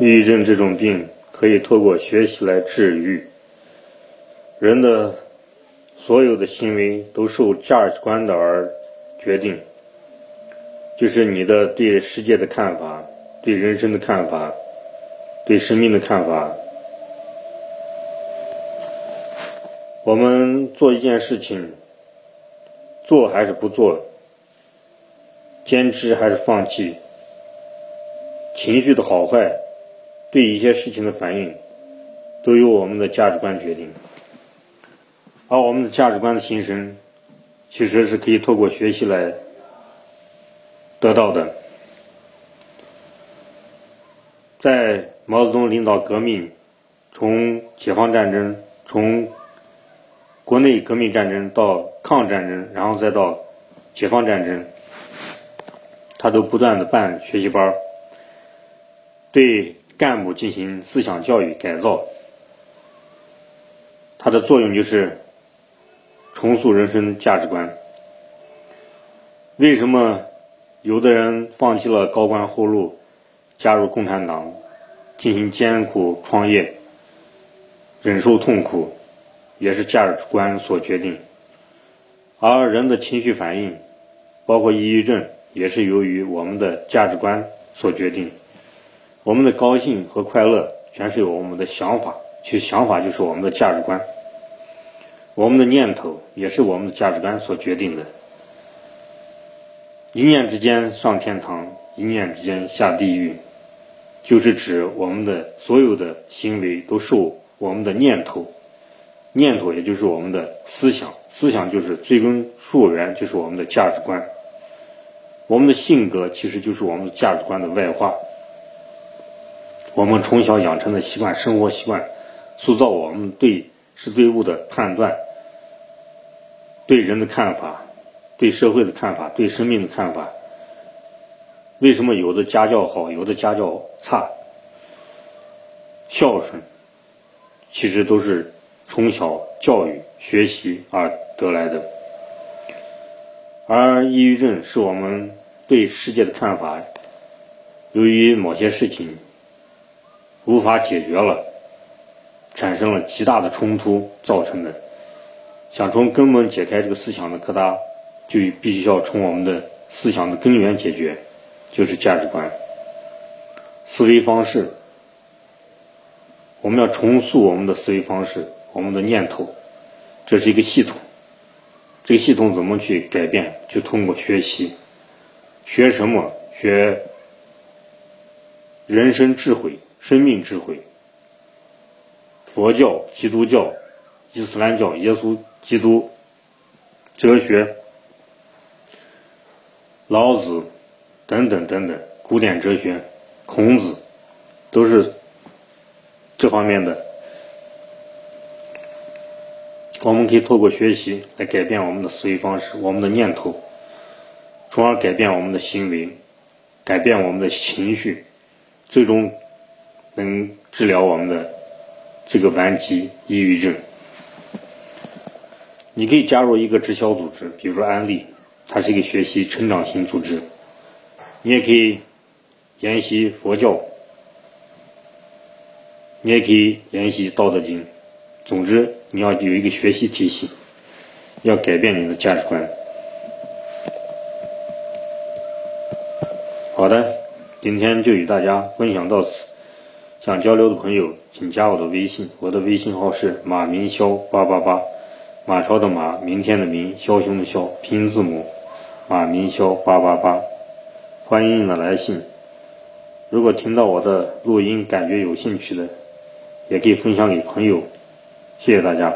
抑郁症这种病可以透过学习来治愈。人的所有的行为都受价值观的而决定，就是你的对世界的看法、对人生的看法、对生命的看法。我们做一件事情，做还是不做，坚持还是放弃，情绪的好坏。对一些事情的反应，都由我们的价值观决定，而我们的价值观的形成，其实是可以透过学习来得到的。在毛泽东领导革命，从解放战争，从国内革命战争到抗战争，然后再到解放战争，他都不断的办学习班对。干部进行思想教育改造，它的作用就是重塑人生价值观。为什么有的人放弃了高官厚禄，加入共产党，进行艰苦创业，忍受痛苦，也是价值观所决定。而人的情绪反应，包括抑郁症，也是由于我们的价值观所决定。我们的高兴和快乐全是由我们的想法，其实想法就是我们的价值观。我们的念头也是我们的价值观所决定的。一念之间上天堂，一念之间下地狱，就是指我们的所有的行为都受我们的念头，念头也就是我们的思想，思想就是追根溯源，就是我们的价值观。我们的性格其实就是我们的价值观的外化。我们从小养成的习惯、生活习惯，塑造我们对事对物的判断、对人的看法、对社会的看法、对生命的看法。为什么有的家教好，有的家教差？孝顺其实都是从小教育、学习而得来的。而抑郁症是我们对世界的看法，由于某些事情。无法解决了，产生了极大的冲突造成的。想从根本解开这个思想的疙瘩，就必须要从我们的思想的根源解决，就是价值观、思维方式。我们要重塑我们的思维方式，我们的念头，这是一个系统。这个系统怎么去改变？就通过学习。学什么？学人生智慧。生命智慧，佛教、基督教、伊斯兰教、耶稣基督哲学、老子等等等等古典哲学，孔子都是这方面的。我们可以透过学习来改变我们的思维方式、我们的念头，从而改变我们的行为，改变我们的情绪，最终。能治疗我们的这个顽疾抑郁症。你可以加入一个直销组织，比如说安利，它是一个学习成长型组织。你也可以研习佛教，你也可以研习道德经。总之，你要有一个学习体系，要改变你的价值观。好的，今天就与大家分享到此。想交流的朋友，请加我的微信，我的微信号是马明霄八八八，马超的马，明天的明，枭雄的枭，拼音字母，马明霄八八八，欢迎你的来信。如果听到我的录音感觉有兴趣的，也可以分享给朋友，谢谢大家。